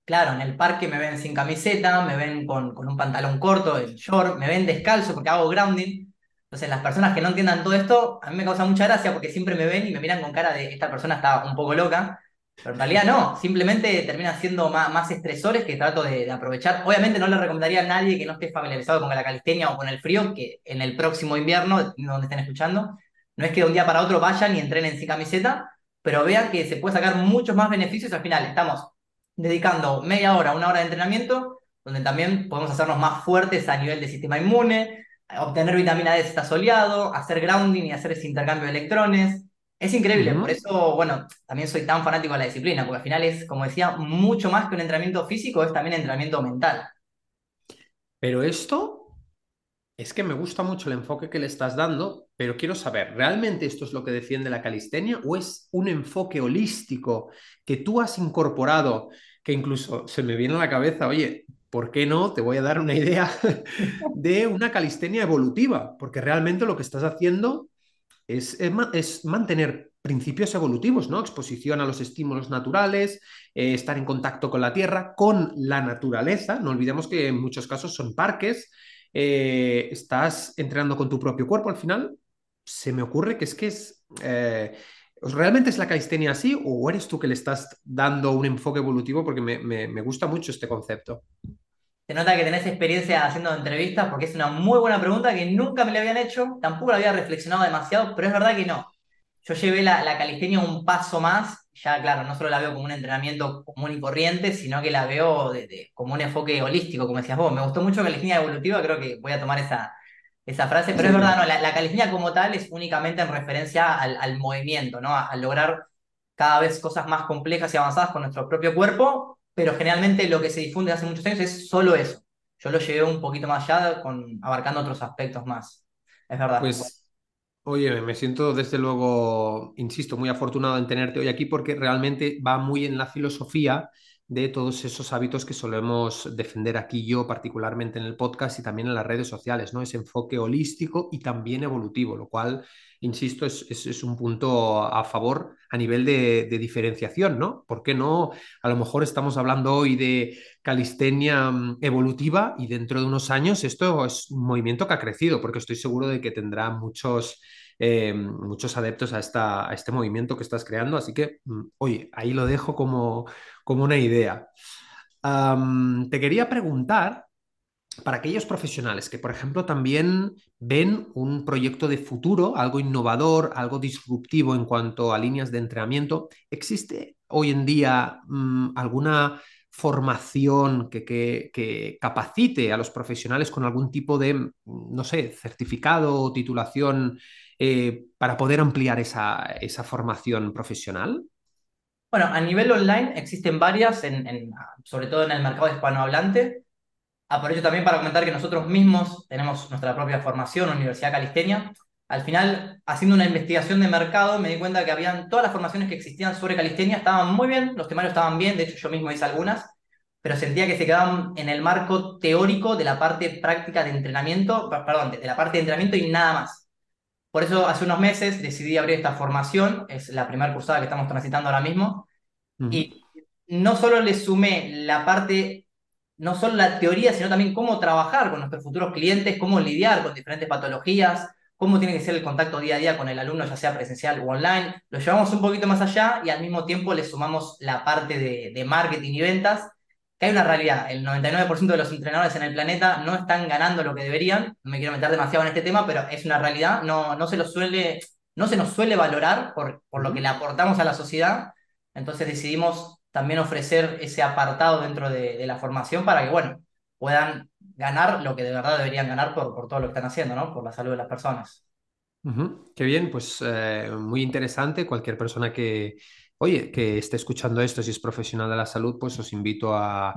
claro, en el parque me ven sin camiseta, me ven con, con un pantalón corto, el short, me ven descalzo porque hago grounding. Entonces las personas que no entiendan todo esto, a mí me causa mucha gracia porque siempre me ven y me miran con cara de esta persona está un poco loca. Pero en realidad no, simplemente termina siendo más, más estresores que trato de, aprovechar. Obviamente no le recomendaría a nadie que no esté familiarizado con la calistenia o con el frío, que en el próximo invierno, donde estén escuchando, no es que de un día para otro vayan y entrenen sin camiseta, pero vean que se puede sacar muchos más beneficios. Al final estamos dedicando media hora, una hora de entrenamiento, donde también podemos hacernos más fuertes a nivel de sistema inmune, obtener vitamina D si está soleado, hacer grounding y hacer ese intercambio de electrones, es increíble, por eso, bueno, también soy tan fanático de la disciplina, porque al final es, como decía, mucho más que un entrenamiento físico, es también entrenamiento mental. Pero esto es que me gusta mucho el enfoque que le estás dando, pero quiero saber, ¿realmente esto es lo que defiende la calistenia o es un enfoque holístico que tú has incorporado, que incluso se me viene a la cabeza, oye, ¿por qué no? Te voy a dar una idea de una calistenia evolutiva, porque realmente lo que estás haciendo es, mantener principios evolutivos, ¿no? Exposición a los estímulos naturales, eh, estar en contacto con la tierra, con la naturaleza. No olvidemos que en muchos casos son parques. Eh, estás entrenando con tu propio cuerpo al final. Se me ocurre que es que es. Eh, ¿Realmente es la calistenia así o eres tú que le estás dando un enfoque evolutivo? Porque me gusta mucho este concepto. Se nota que tenés experiencia haciendo entrevistas porque es una muy buena pregunta que nunca me la habían hecho, tampoco la había reflexionado demasiado, pero es verdad que no. Yo llevé la, la calistenia un paso más, ya claro, no solo la veo como un entrenamiento común y corriente, sino que la veo como un enfoque holístico, como decías vos. Me gustó mucho calistenia evolutiva, creo que voy a tomar esa, esa frase, pero es verdad, no, la, la calistenia como tal es únicamente en referencia al, movimiento, ¿no? al lograr cada vez cosas más complejas y avanzadas con nuestro propio cuerpo, pero generalmente lo que se difunde hace muchos años es solo eso. Yo lo llevé un poquito más allá, con, abarcando otros aspectos más. Es verdad. Pues, oye, me siento desde luego, insisto, muy afortunado en tenerte hoy aquí porque realmente va muy en la filosofía de todos esos hábitos que solemos defender aquí yo, particularmente en el podcast y también en las redes sociales, ¿no? Ese enfoque holístico y también evolutivo, lo cual, insisto, es, es, un punto a favor a nivel de, de, diferenciación, ¿no? ¿Por qué no? A lo mejor estamos hablando hoy de calistenia mm, evolutiva y dentro de unos años esto es un movimiento que ha crecido, porque estoy seguro de que tendrá muchos... Eh, muchos adeptos a, esta, este movimiento que estás creando. Así que, mm, oye, ahí lo dejo como, como una idea. te quería preguntar, para aquellos profesionales que, por ejemplo, también ven un proyecto de futuro, algo innovador, algo disruptivo en cuanto a líneas de entrenamiento, ¿existe hoy en día mm, alguna formación que, que, capacite a los profesionales con algún tipo de, mm, no sé, certificado o titulación eh, para poder ampliar esa, formación profesional? Bueno, a nivel online existen varias, sobre todo en el mercado hispanohablante. Aprovecho también para comentar que nosotros mismos tenemos nuestra propia formación, Universidad Calistenia. Al final, haciendo una investigación de mercado, me di cuenta que habían todas las formaciones que existían sobre calistenia, estaban muy bien, los temarios estaban bien, de hecho yo mismo hice algunas, pero sentía que se quedaban en el marco teórico de la parte práctica de entrenamiento, perdón, de la parte de entrenamiento y nada más. Por eso hace unos meses decidí abrir esta formación, es la primera cursada que estamos transitando ahora mismo, y no solo le sumé la parte, no solo la teoría, sino también cómo trabajar con nuestros futuros clientes, cómo lidiar con diferentes patologías, cómo tiene que ser el contacto día a día con el alumno, ya sea presencial o online. Lo llevamos un poquito más allá y al mismo tiempo le sumamos la parte de, de marketing y ventas que hay una realidad, el 99% de los entrenadores en el planeta no están ganando lo que deberían, no me quiero meter demasiado en este tema, pero es una realidad, no, no, se, lo suele, no se nos suele valorar por, por lo que le aportamos a la sociedad, entonces decidimos también ofrecer ese apartado dentro de, la formación para que, bueno, puedan ganar lo que de verdad deberían ganar por, por todo lo que están haciendo, ¿no? Por la salud de las personas. Qué bien, pues eh, muy interesante. Cualquier persona que, Oye, que esté escuchando esto, si es profesional de la salud, pues os invito a,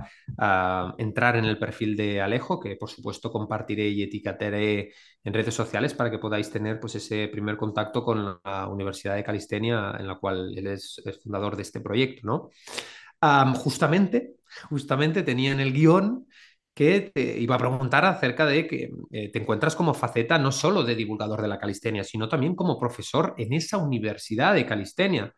entrar en el perfil de Alejo, que por supuesto compartiré y etiquetaré en redes sociales para que podáis tener pues, ese primer contacto con la Universidad de Calistenia, en la cual él es, fundador de este proyecto, ¿no? justamente, justamente tenía en el guion que te iba a preguntar acerca de que eh, te encuentras como faceta no solo de divulgador de la calistenia, sino también como profesor en esa universidad de calistenia.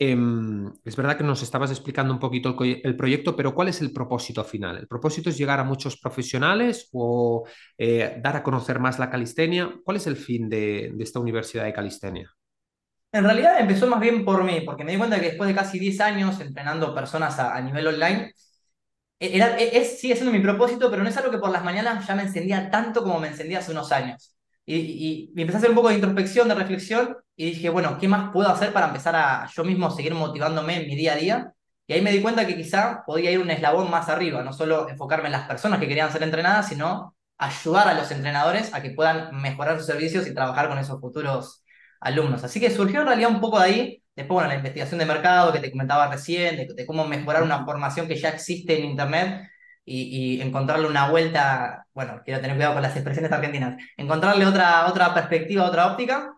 Em, es verdad que nos estabas explicando un poquito el, proyecto, pero ¿cuál es el propósito final? ¿El propósito es llegar a muchos profesionales o eh, dar a conocer más la calistenia? ¿Cuál es el fin de, esta Universidad de Calistenia? En realidad empezó más bien por mí, porque me di cuenta que después de casi 10 años entrenando personas a, nivel online, e, era, e, es, sigue siendo mi propósito, pero no es algo que por las mañanas ya me encendía tanto como me encendía hace unos años. Y, y, empecé a hacer un poco de introspección, de reflexión, y dije, bueno, ¿qué más puedo hacer para empezar a yo mismo seguir motivándome en mi día a día? Y ahí me di cuenta que quizá podía ir un eslabón más arriba, no solo enfocarme en las personas que querían ser entrenadas, sino ayudar a los entrenadores a que puedan mejorar sus servicios y trabajar con esos futuros alumnos. Así que surgió en realidad un poco de ahí, después, bueno, la investigación de mercado que te comentaba recién, de, de cómo mejorar una formación que ya existe en Internet, y, encontrarle una vuelta, bueno, quiero tener cuidado con las expresiones argentinas, encontrarle otra, otra perspectiva, otra óptica.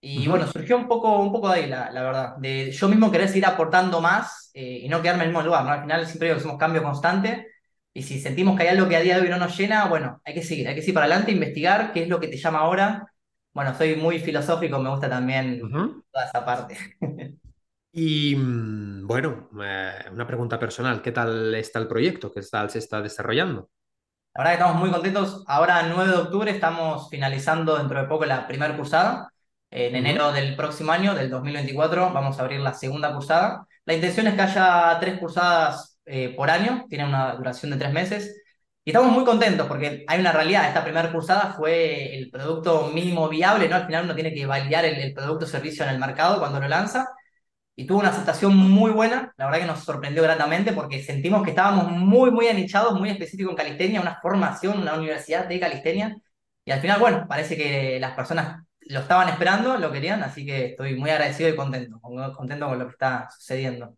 Y bueno, surgió un poco, un poco de ahí, la, la verdad, de yo mismo querer seguir aportando más eh, y no quedarme en el mismo lugar, ¿no? Al final siempre digo que somos cambio constante y si sentimos que hay algo que a día de hoy no nos llena, bueno, hay que seguir, hay que seguir para adelante, investigar qué es lo que te llama ahora. Bueno, soy muy filosófico, me gusta también toda esa parte. Y mm, bueno, eh, una pregunta personal, ¿qué tal está el proyecto? ¿Qué tal se está desarrollando? La verdad que estamos muy contentos. Ahora, 9 de octubre, estamos finalizando dentro de poco la primera cursada. En enero del próximo año, del 2024, vamos a abrir la segunda cursada. La intención es que haya tres cursadas eh, por año, tiene una duración de tres meses. Y estamos muy contentos porque hay una realidad. Esta primera cursada fue el producto mínimo viable, ¿no? Al final uno tiene que validar el, el producto o servicio en el mercado cuando lo lanza y tuvo una aceptación muy buena, la verdad que nos sorprendió gratamente porque sentimos que estábamos muy, muy anichados, muy específicos en calistenia, una formación, una universidad de calistenia, y al final, bueno, parece que las personas lo estaban esperando, lo querían, así que estoy muy agradecido y contento, contento con lo que está sucediendo.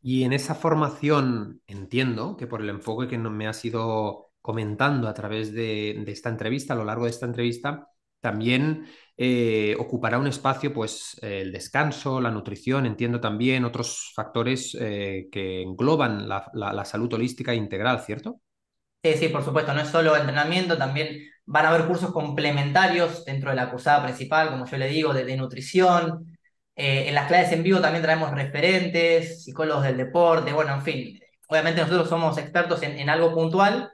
Y en esa formación entiendo que por el enfoque que me has ido comentando a través de, esta entrevista, a lo largo de esta entrevista, también eh, ocupará un espacio, pues el descanso, la nutrición, entiendo también otros factores eh, que engloban la, salud holística integral, ¿cierto? Sí, sí, por supuesto, no es solo entrenamiento, también van a haber cursos complementarios dentro de la cursada principal, como yo le digo, de, nutrición. Eh, en las clases en vivo también traemos referentes, psicólogos del deporte, bueno, en fin. Obviamente nosotros somos expertos en, algo puntual,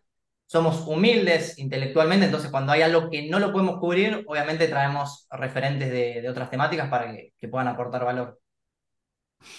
somos humildes intelectualmente, entonces cuando hay algo que no lo podemos cubrir, obviamente traemos referentes de, otras temáticas para que puedan aportar valor.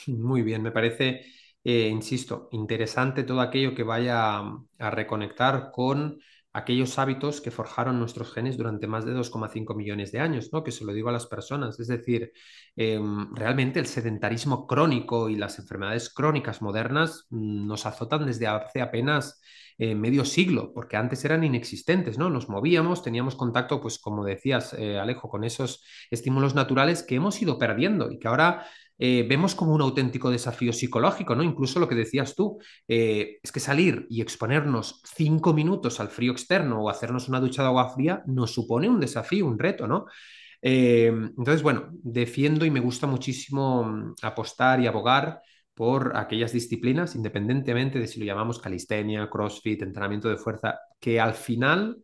Muy bien, me parece eh, insisto, interesante todo aquello que vaya a reconectar con aquellos hábitos que forjaron nuestros genes durante más de 2,5 millones de años, ¿no? Que se lo digo a las personas. Es decir, em, realmente el sedentarismo crónico y las enfermedades crónicas modernas mm, nos azotan desde hace apenas eh, medio siglo, porque antes eran inexistentes, ¿no? Nos movíamos, teníamos contacto, pues como decías, eh, Alejo, con esos estímulos naturales que hemos ido perdiendo y que ahora eh, vemos como un auténtico desafío psicológico, ¿no? Incluso lo que decías tú, eh, es que salir y exponernos cinco minutos al frío externo o hacernos una ducha de agua fría nos supone un desafío, un reto, ¿no? Eh, entonces, bueno, defiendo y me gusta muchísimo mm, apostar y abogar por aquellas disciplinas, independientemente de si lo llamamos calistenia, crossfit, entrenamiento de fuerza, que al final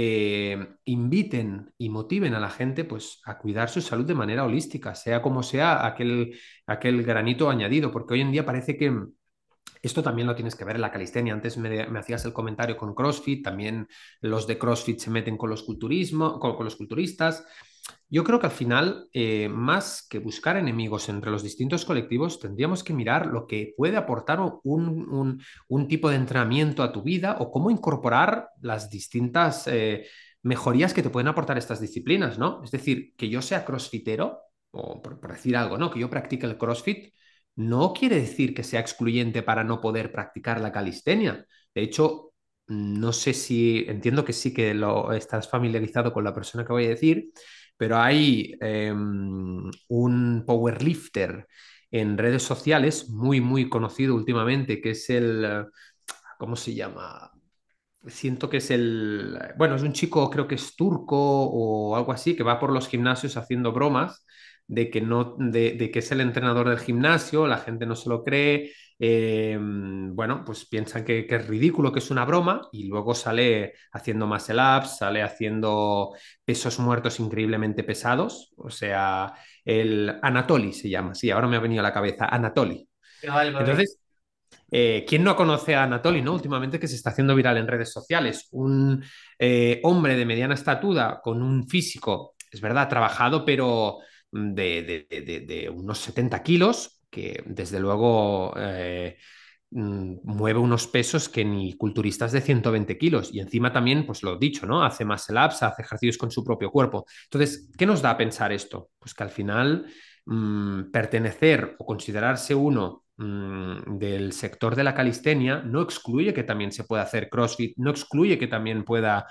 eh, inviten y motiven a la gente pues, a cuidar su salud de manera holística, sea como sea aquel, aquel granito añadido, porque hoy en día parece que esto también lo tienes que ver en la calistenia. Antes me, hacías el comentario con CrossFit, también los de CrossFit se meten con los, culturismo, con los culturistas. Yo creo que al final, eh, más que buscar enemigos entre los distintos colectivos, tendríamos que mirar lo que puede aportar un, tipo de entrenamiento a tu vida o cómo incorporar las distintas eh, mejorías que te pueden aportar estas disciplinas, ¿no? Es decir, que yo sea crossfitero, o por, por decir algo, ¿no? Que yo practique el crossfit, no quiere decir que sea excluyente para no poder practicar la calistenia. De hecho, no sé si, entiendo que sí que lo estás familiarizado con la persona que voy a decir, pero hay em, un powerlifter en redes sociales muy, muy conocido últimamente, que es el, ¿cómo se llama? Siento que es el, bueno, es un chico, creo que es turco o algo así, que va por los gimnasios haciendo bromas de que, no, de, que es el entrenador del gimnasio, la gente no se lo cree, eh, bueno, pues piensan que, es ridículo, que es una broma, y luego sale haciendo muscle ups, sale haciendo pesos muertos increíblemente pesados, o sea, el Anatoly se llama, sí, ahora me ha venido a la cabeza, Anatoly. Entonces, eh, ¿Quién no conoce a Anatoly, no? Últimamente que se está haciendo viral en redes sociales. Un eh, hombre de mediana estatura con un físico, es verdad, trabajado, pero de, unos 70 kilos, que desde luego eh, mm, mueve unos pesos que ni culturistas de 120 kilos. Y encima también, pues lo dicho, ¿no? Hace más ups, hace ejercicios con su propio cuerpo. Entonces, ¿qué nos da a pensar esto? Pues que al final mm, pertenecer o considerarse uno mm, del sector de la calistenia no excluye que también se pueda hacer CrossFit, no excluye que también pueda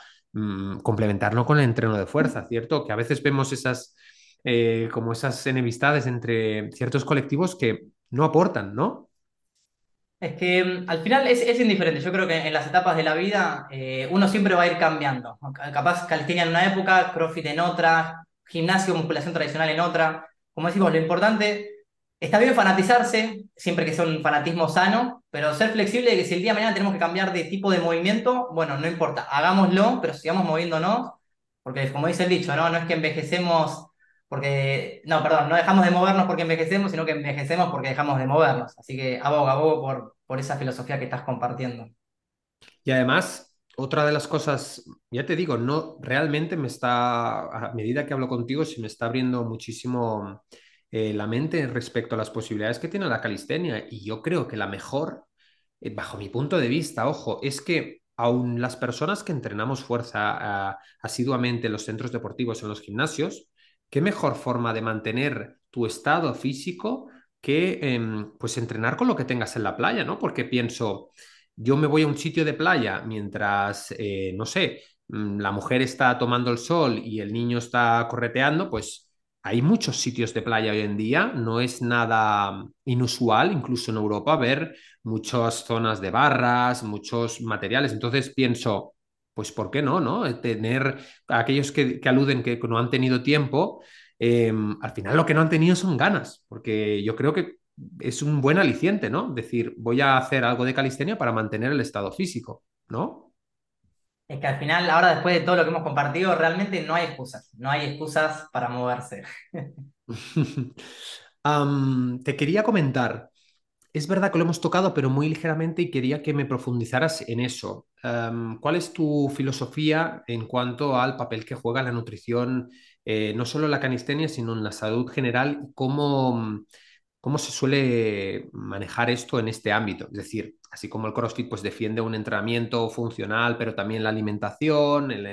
complementarlo con el entreno de fuerza, ¿cierto? Que a veces vemos esas eh, como esas enemistades entre ciertos colectivos que no aportan, ¿no? Es que mm, al final es, indiferente. Yo creo que en las etapas de la vida eh, uno siempre va a ir cambiando. Capaz calistenia en una época, crossfit en otra, gimnasio, musculación tradicional en otra. Como decimos, lo importante, está bien fanatizarse, siempre que sea un fanatismo sano, pero ser flexible de que si el día de mañana tenemos que cambiar de tipo de movimiento, bueno, no importa, hagámoslo, pero sigamos moviéndonos, porque como dice el dicho, ¿no? No es que envejecemos porque, no, perdón, no dejamos de movernos porque envejecemos, sino que envejecemos porque dejamos de movernos. Así que aboga, abogo por, por esa filosofía que estás compartiendo. Y además, otra de las cosas, ya te digo, no, realmente me está, a medida que hablo contigo, se me está abriendo muchísimo eh, la mente respecto a las posibilidades que tiene la calistenia. Y yo creo que la mejor, eh, bajo mi punto de vista, ojo, es que aun las personas que entrenamos fuerza asiduamente en los centros deportivos, en los gimnasios, ¿qué mejor forma de mantener tu estado físico que em, pues entrenar con lo que tengas en la playa, ¿no? Porque pienso, yo me voy a un sitio de playa mientras, eh, no sé, mm, la mujer está tomando el sol y el niño está correteando, pues hay muchos sitios de playa hoy en día, no es nada inusual, incluso en Europa, ver muchas zonas de barras, muchos materiales. Entonces pienso, pues ¿por qué no? no? Tener aquellos que, que aluden que no han tenido tiempo, eh, al final lo que no han tenido son ganas, porque yo creo que es un buen aliciente, ¿no? Decir, voy a hacer algo de calistenia para mantener el estado físico, ¿no? Es que al final, ahora después de todo lo que hemos compartido, realmente no hay excusas, no hay excusas para moverse. um, te quería comentar, es verdad que lo hemos tocado, pero muy ligeramente y quería que me profundizaras en eso. Um, ¿Cuál es tu filosofía en cuanto al papel que juega la nutrición, eh, no solo en la calistenia, sino en la salud general? ¿Cómo ¿Cómo se suele manejar esto en este ámbito? Es decir, así como el CrossFit pues defiende un entrenamiento funcional, pero también la alimentación, el,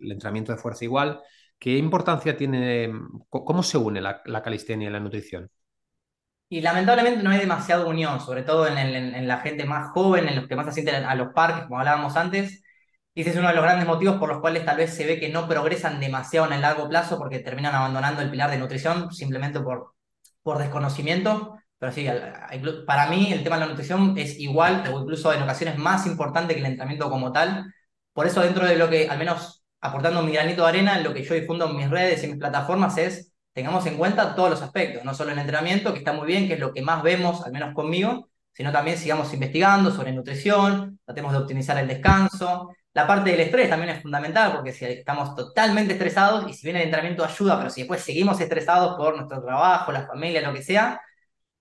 entrenamiento de fuerza igual, ¿qué importancia tiene, cómo se une la, la, calistenia y la nutrición? Y lamentablemente no hay demasiada unión, sobre todo en, en, en, la gente más joven, en los que más asisten a los parques, como hablábamos antes. Y ese es uno de los grandes motivos por los cuales tal vez se ve que no progresan demasiado en el largo plazo porque terminan abandonando el pilar de nutrición simplemente por por desconocimiento, pero sí, para mí el tema de la nutrición es igual o incluso en ocasiones más importante que el entrenamiento como tal. Por eso dentro de lo que, al menos aportando mi granito de arena, lo que yo difundo en mis redes y mis plataformas es, tengamos en cuenta todos los aspectos, no solo el entrenamiento, que está muy bien, que es lo que más vemos, al menos conmigo, sino también sigamos investigando sobre nutrición, tratemos de optimizar el descanso. La parte del estrés también es fundamental, porque si estamos totalmente estresados, y si bien el entrenamiento ayuda, pero si después seguimos estresados por nuestro trabajo, la familia, lo que sea,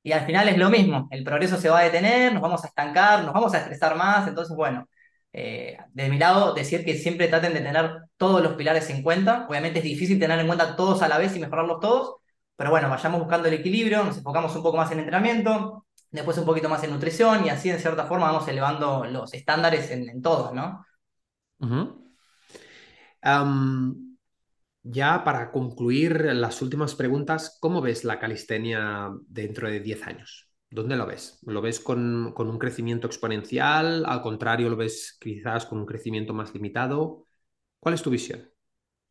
y al final es lo mismo, el progreso se va a detener, nos vamos a estancar, nos vamos a estresar más, entonces bueno, eh, de mi lado decir que siempre traten de tener todos los pilares en cuenta, obviamente es difícil tener en cuenta todos a la vez y mejorarlos todos, pero bueno, vayamos buscando el equilibrio, nos enfocamos un poco más en entrenamiento, después un poquito más en nutrición y así en cierta forma vamos elevando los estándares en, en todo, ¿no? Ya para concluir las últimas preguntas, ¿cómo ves la calistenia dentro de 10 años? ¿Dónde lo ves? ¿Lo ves con, con, un crecimiento exponencial? ¿Al contrario, lo ves quizás con un crecimiento más limitado? ¿Cuál es tu visión?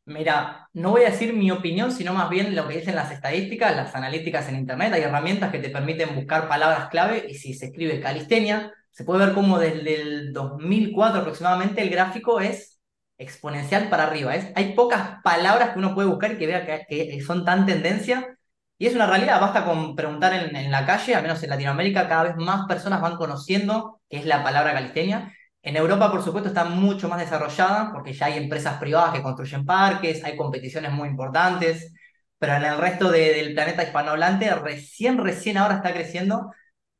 Mira, no voy a decir mi opinión, sino más bien lo que dicen las estadísticas, las analíticas en Internet. Hay herramientas que te permiten buscar palabras clave y si se escribe calistenia, se puede ver cómo desde el 2004 aproximadamente el gráfico es exponencial para arriba. Es, hay pocas palabras que uno puede buscar y que vea que son tan tendencia. Y es una realidad, basta con preguntar en, en, la calle, al menos en Latinoamérica, cada vez más personas van conociendo qué es la palabra calistenia. En Europa, por supuesto, está mucho más desarrollada porque ya hay empresas privadas que construyen parques, hay competiciones muy importantes, pero en el resto de, del planeta hispanohablante recién, recién ahora está creciendo.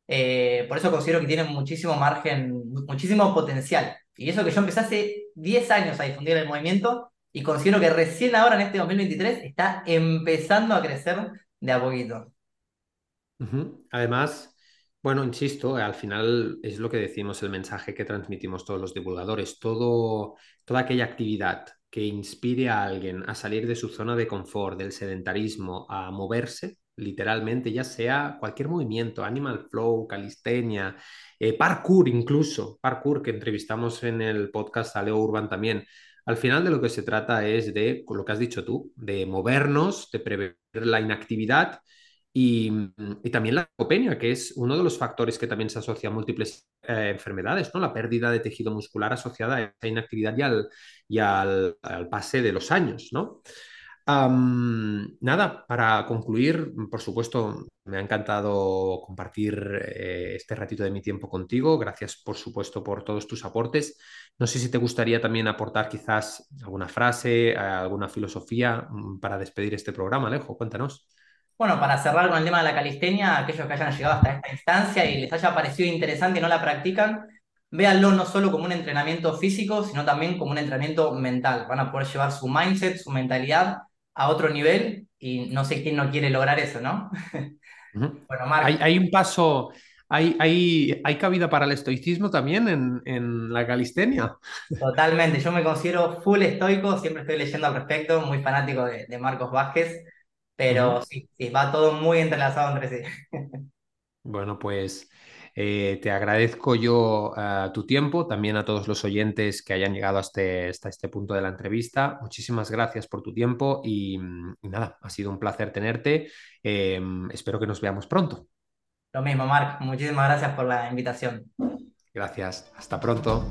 Eh, por eso considero que tiene muchísimo margen, muchísimo potencial. Y eso que yo empecé hace 10 años a difundir el movimiento y considero que recién ahora en este 2023 está empezando a crecer de a. Además, bueno, insisto, al final es lo que decimos, el mensaje que transmitimos todos los divulgadores, todo, toda aquella actividad que inspire a alguien a salir de su zona de confort, del sedentarismo, a moverse, literalmente, ya sea cualquier movimiento, animal flow, calistenia, eh, parkour incluso, parkour que entrevistamos en el podcast a Leo Urban también. Al final de lo que se trata es de, lo que has dicho tú, de movernos, de prever la inactividad y, y, también la leucopenia, que es uno de los factores que también se asocia a múltiples eh, enfermedades, ¿no? La pérdida de tejido muscular asociada a esa inactividad y al, y al pase de los años, ¿no? Um, nada, para concluir, por supuesto, me ha encantado compartir eh, este ratito de mi tiempo contigo. Gracias, por supuesto, por todos tus aportes. No sé si te gustaría también aportar quizás alguna frase, alguna filosofía mm, para despedir este programa, Alejo. Cuéntanos. Bueno, para cerrar con el tema de la calistenia, aquellos que hayan llegado hasta esta instancia y les haya parecido interesante y no la practican, véanlo no solo como un entrenamiento físico, sino también como un entrenamiento mental. Van a poder llevar su mindset, su mentalidad a otro nivel y no sé quién no quiere lograr eso, ¿no? Uh -huh. Bueno, Marc. Hay, hay, un paso, hay, hay, hay cabida para el estoicismo también en, en, la calistenia. Totalmente, yo me considero full estoico, siempre estoy leyendo al respecto, muy fanático de, de Marcos Vázquez. Pero uh -huh. sí, sí, va todo muy entrelazado entre sí. Bueno, pues Eh, te agradezco yo uh, tu tiempo, también a todos los oyentes que hayan llegado hasta este, hasta este punto de la entrevista. Muchísimas gracias por tu tiempo y, y nada, ha sido un placer tenerte. Eh, espero que nos veamos pronto. Lo mismo, Marc. Muchísimas gracias por la invitación. Gracias. Hasta pronto.